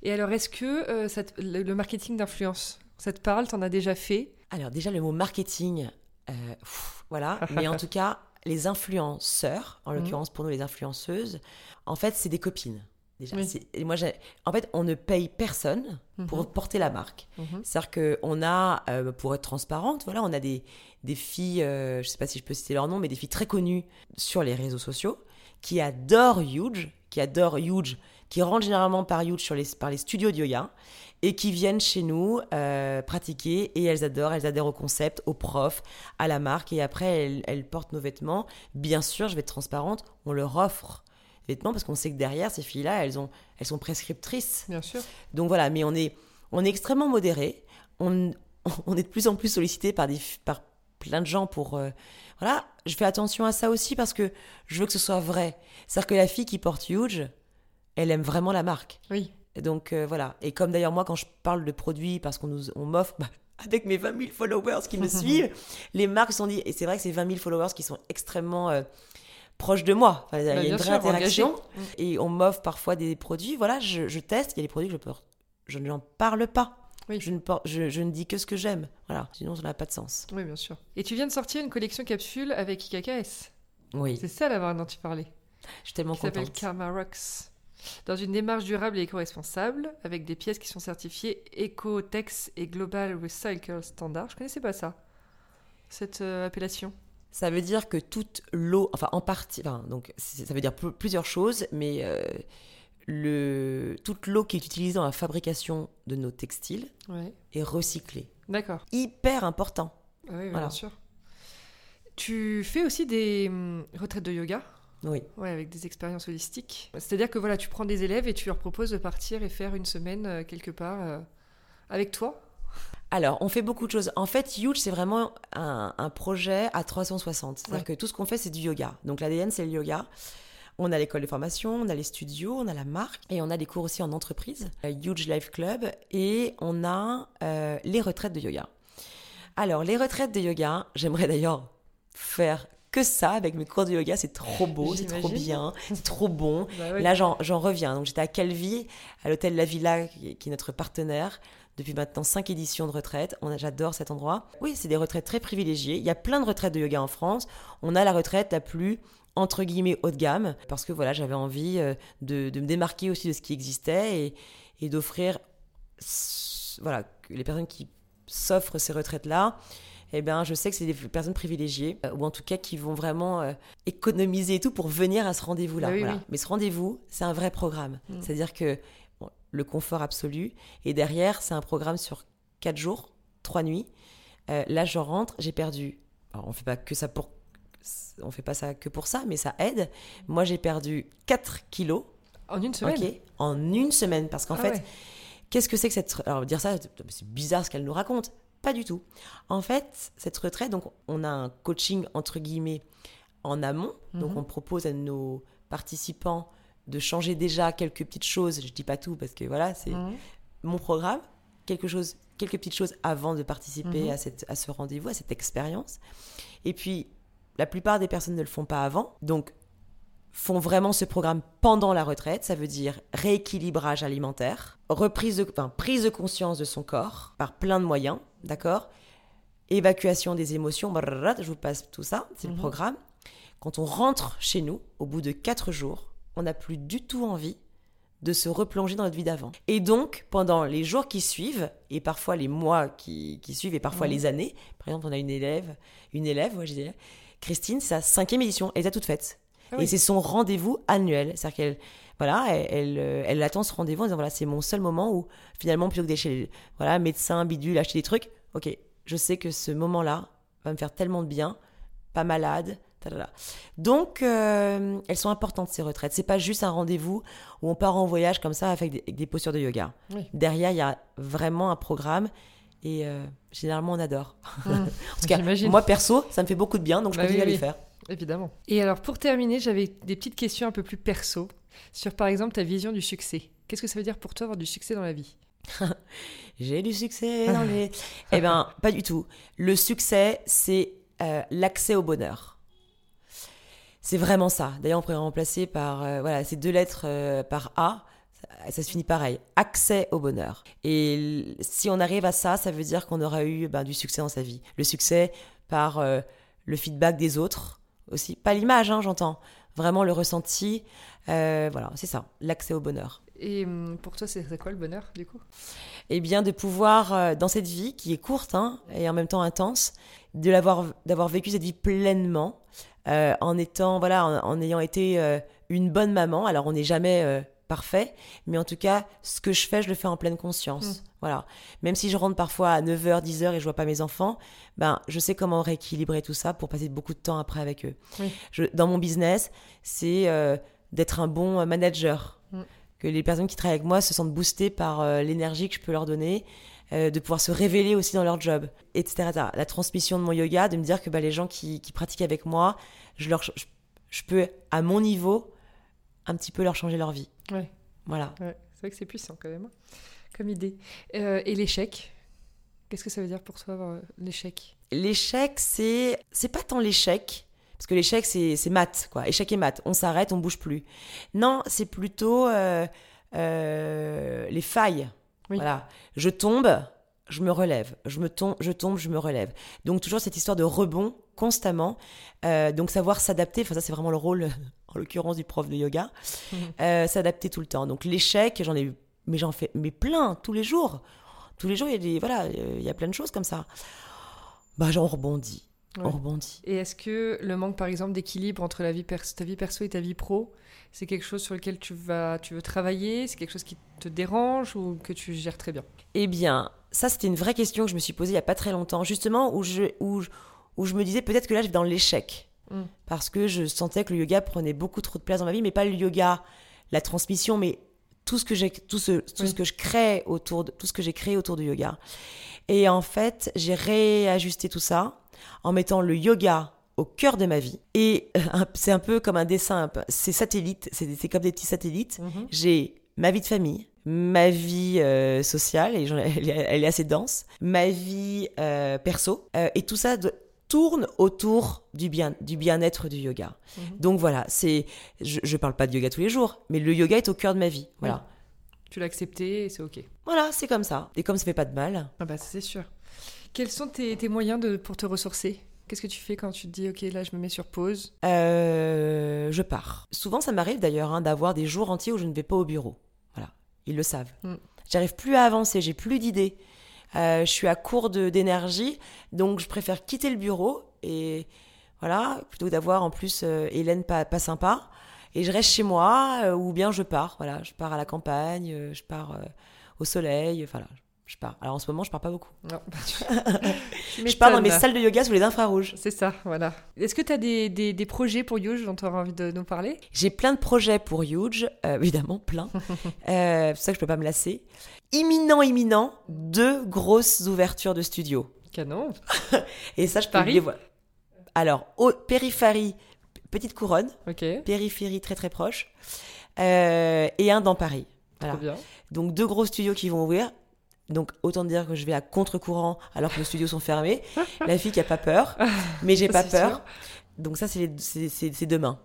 A: Et alors, est-ce que euh, le, marketing d'influence, ça te parle T'en as déjà fait?
B: Alors, déjà, le mot marketing, euh, voilà. [LAUGHS] Mais en tout cas, les influenceurs, en mm. l'occurrence pour nous les influenceuses, en fait, c'est des copines. Déjà,
A: Oui.
B: moi, en fait, on ne paye personne pour
A: Mhm.
B: porter la marque.
A: Mhm.
B: C'est-à-dire qu'on a, euh, pour être transparente, voilà, on a des, des filles, euh, je sais pas si je peux citer leur nom, mais des filles très connues sur les réseaux sociaux qui adorent Huge, qui adorent Huge, qui rentrent généralement par Huge sur les, par les studios de yoga et qui viennent chez nous euh, pratiquer et elles adorent, elles adhèrent au concept, au prof, à la marque et après elles, elles portent nos vêtements. Bien sûr, je vais être transparente, on leur offre vêtements parce qu'on sait que derrière ces filles-là, elles, ont, elles sont prescriptrices.
A: Bien sûr.
B: Donc voilà, mais on est, on est extrêmement modéré. On, [LAUGHS] on est de plus en plus sollicité par, des, par plein de gens pour. euh, voilà, je fais attention à ça aussi parce que je veux que ce soit vrai. C'est-à-dire que la fille qui porte Huge, elle aime vraiment la marque.
A: Oui.
B: Et Donc euh, voilà. Et comme d'ailleurs, moi, quand je parle de produits, parce qu'on nous, on m'offre. bah, [LAUGHS] avec mes 20 000 followers qui me [LAUGHS] suivent, les marques se sont dit, et c'est vrai que c'est 20 000 followers qui sont extrêmement euh, proches de moi. Enfin, il y a
A: Bah,
B: une vraie
A: sûr,
B: interaction.
A: Mm.
B: Et on m'offre parfois des produits. Voilà, je, je teste. Il y a des produits que je peux, je n'en parle pas.
A: Oui.
B: Je, ne, por- je, je ne dis que ce que j'aime. Voilà, sinon ça n'a pas de sens.
A: Oui, bien sûr. Et tu viens de sortir une collection capsule avec IKKS.
B: Oui,
A: C'est ça la marque dont tu parlais.
B: je suis tellement
A: Qui s'appelle
B: contente.
A: Karma Rocks. Dans une démarche durable et éco-responsable, avec des pièces qui sont certifiées Ecotex et Global Recycle Standard. Je connaissais pas ça, cette euh, appellation.
B: Ça veut dire que toute l'eau, enfin en partie, enfin, donc ça veut dire pl- plusieurs choses, mais euh, le, toute l'eau qui est utilisée dans la fabrication de nos textiles
A: Ouais.
B: est recyclée.
A: D'accord.
B: Hyper important.
A: Ah oui,
B: Voilà.
A: bien sûr. Tu fais aussi des hum, retraites de yoga?
B: Oui.
A: Ouais, avec des expériences holistiques. C'est-à-dire que voilà, tu prends des élèves et tu leur proposes de partir et faire une semaine euh, quelque part euh, avec toi?
B: Alors, on fait beaucoup de choses. En fait, Huge, c'est vraiment un, un projet à 360. C'est-à-dire
A: Ouais.
B: que tout ce qu'on fait, c'est du yoga. Donc, l'ADN, c'est le yoga. On a l'école de formation, on a les studios, on a la marque et on a des cours aussi en entreprise, euh, Huge Life Club, et on a euh, les retraites de yoga. Alors, les retraites de yoga, j'aimerais d'ailleurs faire que ça avec mes cours de yoga. C'est trop beau, c'est trop bien, c'est trop bon. [LAUGHS]
A: Bah ouais.
B: Là, j'en reviens. Donc, j'étais à Calvi, à l'hôtel La Villa, qui est notre partenaire, depuis maintenant cinq éditions de retraite. On a- J'adore cet endroit. Oui, c'est des retraites très privilégiées. Il y a plein de retraites de yoga en France. On a la retraite la plus entre guillemets haut de gamme parce que voilà j'avais envie euh, de, de me démarquer aussi de ce qui existait et, et d'offrir voilà les personnes qui s'offrent ces retraites là eh ben je sais que c'est des personnes privilégiées euh, ou en tout cas qui vont vraiment euh, économiser et tout pour venir à ce rendez-vous là
A: Bah oui,
B: mais ce rendez-vous c'est un vrai programme.
A: Mm.
B: c'est à dire que bon, le confort absolu et derrière c'est un programme sur quatre jours trois nuits. Euh, là je rentre j'ai perdu alors on fait pas que ça pour on fait pas ça que pour ça mais ça aide moi j'ai perdu 4 kilos
A: En une semaine
B: en une semaine parce qu'en
A: Ah
B: fait
A: ouais.
B: Qu'est-ce que c'est que cette... Alors dire ça, c'est bizarre ce qu'elle nous raconte. Pas du tout. En fait, cette retraite, donc on a un coaching entre guillemets en amont. Donc
A: Mhm.
B: on propose à nos participants de changer déjà quelques petites choses. Je dis pas tout parce que voilà, c'est
A: Mhm.
B: mon programme. Quelque chose, quelques petites choses avant de participer
A: Mhm.
B: à, cette, à ce rendez-vous, à cette expérience. Et puis, la plupart des personnes ne le font pas avant. Donc, font vraiment ce programme pendant la retraite. Ça veut dire rééquilibrage alimentaire, reprise de, enfin, prise de conscience de son corps par plein de moyens, d'accord? Évacuation des émotions, je vous passe tout ça, c'est le
A: Mhm.
B: programme. Quand on rentre chez nous, au bout de quatre jours, on n'a plus du tout envie de se replonger dans notre vie d'avant. Et donc, pendant les jours qui suivent, et parfois les mois qui, qui suivent, et parfois
A: Mhm.
B: les années, par exemple, on a une élève, une élève, ouais, j'ai Christine, sa cinquième édition, elle les a toutes faites.
A: Ah oui.
B: Et c'est son rendez-vous annuel. C'est-à-dire qu'elle voilà, elle, elle, euh, elle attend ce rendez-vous en disant voilà, c'est mon seul moment où finalement, plutôt que d'aller chez voilà, médecin, bidule, acheter des trucs, ok, je sais que ce moment-là va me faire tellement de bien, pas malade. tadada. Donc, euh, elles sont importantes ces retraites. C'est pas juste un rendez-vous où on part en voyage comme ça avec des, avec des postures de yoga.
A: Oui.
B: Derrière, il y a vraiment un programme et euh, généralement on adore.
A: Mhm. [LAUGHS]
B: En tout cas, moi perso, ça me fait beaucoup de bien, donc je
A: Bah
B: continue
A: oui,
B: à les
A: oui.
B: faire.
A: Évidemment. Et alors, pour terminer, j'avais des petites questions un peu plus perso sur, par exemple, ta vision du succès. Qu'est-ce que ça veut dire pour toi avoir du succès dans la vie? [LAUGHS]
B: J'ai du succès dans [LAUGHS] les... eh ben, pas du tout. Le succès, c'est euh, l'accès au bonheur. C'est vraiment ça. D'ailleurs, on pourrait remplacer par euh, voilà, ces deux lettres par A. Ça, ça se finit pareil. Accès au bonheur. Et si on arrive à ça, ça veut dire qu'on aura eu ben, du succès dans sa vie. Le succès par euh, le feedback des autres aussi. Pas l'image, hein, j'entends. vraiment le ressenti. Euh, voilà, c'est ça, l'accès au bonheur.
A: Et hum, pour toi, c'est quoi le bonheur, du coup?
B: Eh bien, de pouvoir, euh, dans cette vie qui est courte hein, et en même temps intense, de l'avoir, d'avoir vécu cette vie pleinement, euh, en étant, voilà, en, ayant été euh, une bonne maman. Alors, on n'est jamais parfait, mais en tout cas, ce que je fais, je le fais en pleine conscience.
A: Mm.
B: Voilà. Même si je rentre parfois à 9h, 10h et je vois pas mes enfants, ben, je sais comment rééquilibrer tout ça pour passer beaucoup de temps après avec eux. Je, dans mon business, c'est d'être un bon manager.
A: Mm.
B: Que les personnes qui travaillent avec moi se sentent boostées par euh, l'énergie que je peux leur donner, euh, de pouvoir se révéler aussi dans leur job, etc. etc. La transmission de mon yoga, de me dire que bah, les gens qui, qui pratiquent avec moi, je, leur, je, je peux, à mon niveau, un petit peu leur changer leur vie.
A: Ouais.
B: Voilà.
A: Ouais. C'est vrai que c'est puissant quand même, hein, comme idée. Euh, et l'échec? Qu'est-ce que ça veut dire pour toi, euh, l'échec?
B: L'échec, c'est c'est pas tant l'échec, parce que l'échec, c'est c'est maths, quoi. Échec et maths. On s'arrête, on bouge plus. Non, c'est plutôt euh, euh, les failles.
A: Oui.
B: Voilà. Je tombe, je me relève. Je, me tombe, je tombe, je me relève. Donc, toujours cette histoire de rebond constamment. Euh, donc, savoir s'adapter. Enfin, ça, c'est vraiment le rôle, en l'occurrence, du prof de yoga. [LAUGHS] Euh, s'adapter tout le temps. Donc, l'échec, j'en ai eu, mais j'en fais mais plein, tous les jours. Tous les jours, il y a des, voilà, il y a plein de choses comme ça. Bah, j'en rebondis.
A: Ouais.
B: On rebondit.
A: Et est-ce que le manque, par exemple, d'équilibre entre la vie perso, ta vie perso et ta vie pro, c'est quelque chose sur lequel tu, vas, tu veux travailler? C'est quelque chose qui te dérange ou que tu gères très bien?
B: Eh bien, ça, c'était une vraie question que je me suis posée il n'y a pas très longtemps, justement, où je, où, je- où je me disais peut-être que là, je vais dans l'échec.
A: Mm.
B: Parce que je sentais que le yoga prenait beaucoup trop de place dans ma vie, mais pas le yoga, la transmission, mais tout ce que j'ai, tout ce, tout
A: Oui.
B: ce que je crée autour de, tout ce que j'ai créé autour du yoga. Et en fait, j'ai réajusté tout ça en mettant le yoga au cœur de ma vie. Et euh, c'est un peu comme un dessin, c'est satellite, c'est c'est comme des petits satellites.
A: Mhm.
B: J'ai ma vie de famille, ma vie euh, sociale, et elle, est- elle est assez dense, ma vie euh, perso, euh, et tout ça tourne autour du bien du bien-être du yoga.
A: Mhm.
B: Donc voilà, c'est je, je parle pas de yoga tous les jours, mais le yoga est au cœur de ma vie. Voilà,
A: Tu l'as accepté et c'est OK.
B: voilà, c'est comme ça. Et comme ça fait pas de mal,
A: Ah bah c'est sûr. Quels sont tes, tes moyens de, pour te ressourcer? Qu'est-ce que tu fais quand tu te dis OK, là, je me mets sur pause?
B: Euh, je pars. Souvent, ça m'arrive d'ailleurs hein, d'avoir des jours entiers où je ne vais pas au bureau. Voilà, ils le savent.
A: Mm.
B: J'arrive plus à avancer, j'ai plus d'idées. Euh, je suis à court d'énergie, donc je préfère quitter le bureau et voilà, plutôt que d'avoir en plus euh, Hélène pas, pas sympa. Et je reste chez moi euh, ou bien je pars. Voilà, je pars à la campagne, je pars au soleil. Voilà, je pars. Alors en ce moment, je pars pas beaucoup.
A: Non. [LAUGHS]
B: Je pars dans mes salles de yoga sous les infrarouges.
A: C'est ça, voilà. Est-ce que tu as des, des, des projets pour Yuge dont tu auras envie de nous parler?
B: J'ai plein de projets pour Huge, euh, évidemment, plein. [LAUGHS] Euh, c'est pour ça que je peux pas me lasser. Imminent, imminent, deux grosses ouvertures de studio.
A: Canon. [LAUGHS]
B: Et ça, je peux
A: Paris?
B: Alors, au, périphérie, petite couronne,
A: Ok,
B: périphérie très très proche, euh, et un dans Paris. Voilà.
A: bien.
B: Donc deux gros studios qui vont ouvrir. Donc autant dire que je vais à contre-courant alors que les studios sont fermés. [LAUGHS] La fille qui a pas peur, mais j'ai pas peur.
A: sûr.
B: Donc ça, c'est demain.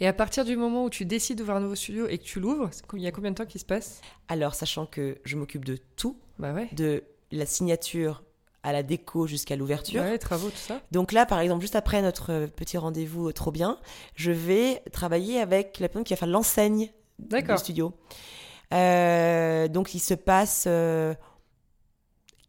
A: Et à partir du moment où tu décides d'ouvrir un nouveau studio et que tu l'ouvres, il y a combien de temps qui se passe?
B: Alors, sachant que je m'occupe de tout,
A: Bah ouais.
B: de la signature à la déco jusqu'à l'ouverture.
A: Ouais, travaux, tout ça.
B: Donc là, par exemple, juste après notre euh, petit rendez-vous euh, trop bien, je vais travailler avec la personne qui va faire l'enseigne du studio. Euh, donc il se passe euh,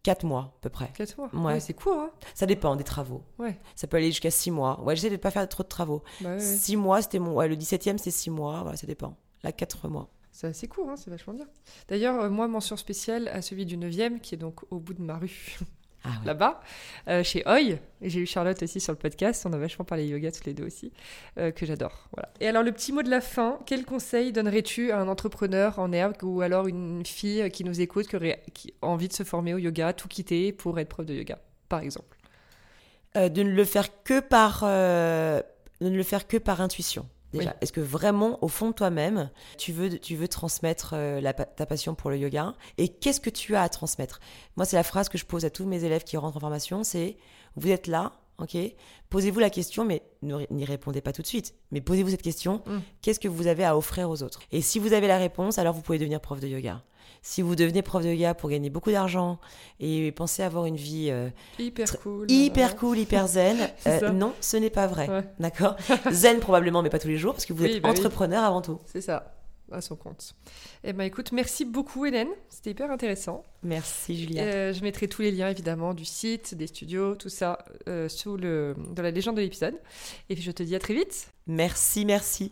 B: quatre mois à peu près.
A: 4 mois?
B: Ouais.
A: Ouais, c'est court, hein
B: Ça dépend des travaux.
A: Ouais.
B: Ça peut aller jusqu'à six mois. Ouais, j'essaie de ne pas faire trop de travaux.
A: Bah ouais,
B: mois, c'était mon. Ouais, le 17e, c'est six mois. Voilà, ça dépend. Là, quatre mois.
A: C'est assez court, hein, c'est vachement bien. D'ailleurs, euh, moi, mention spéciale à celui du 9e, qui est donc au bout de ma rue, [LAUGHS]
B: Ah ouais.
A: là-bas, euh, chez Oi. J'ai eu Charlotte aussi sur le podcast, on a vachement parlé yoga toutes les deux aussi, euh, que j'adore. Voilà. Et alors, le petit mot de la fin, quel conseil donnerais-tu à un entrepreneur en herbe ou alors une fille qui nous écoute, qui a envie de se former au yoga, tout quitter pour être prof de yoga, par exemple?
B: Euh, de ne le faire que par. de ne le faire que par intuition. Déjà,
A: Oui.
B: est-ce que vraiment, au fond de toi-même, tu veux, tu veux transmettre euh, la ta passion pour le yoga? Et qu'est-ce que tu as à transmettre? Moi, c'est la phrase que je pose à tous mes élèves qui rentrent en formation, c'est vous êtes là, ok? Posez-vous la question, mais n'y répondez pas tout de suite. Mais posez-vous cette question
A: Mm.
B: qu'est-ce que vous avez à offrir aux autres? Et si vous avez la réponse, alors vous pouvez devenir prof de yoga. Si vous devenez prof de yoga pour gagner beaucoup d'argent et pensez avoir une vie euh,
A: Hyper cool.
B: hyper
A: ouais.
B: cool, hyper [LAUGHS] zen, euh, non, ce n'est pas vrai.
A: Ouais.
B: D'accord [LAUGHS] Zen probablement, mais pas tous les jours, parce que vous
A: Oui,
B: êtes
A: bah oui.
B: entrepreneur avant tout.
A: C'est ça, à son compte. Eh ben écoute, merci beaucoup Hélène, c'était hyper intéressant.
B: Merci Julia.
A: Euh, je mettrai tous les liens évidemment du site, des studios, tout ça sous le, dans la légende de l'épisode. Et puis je te dis à très vite.
B: Merci, merci.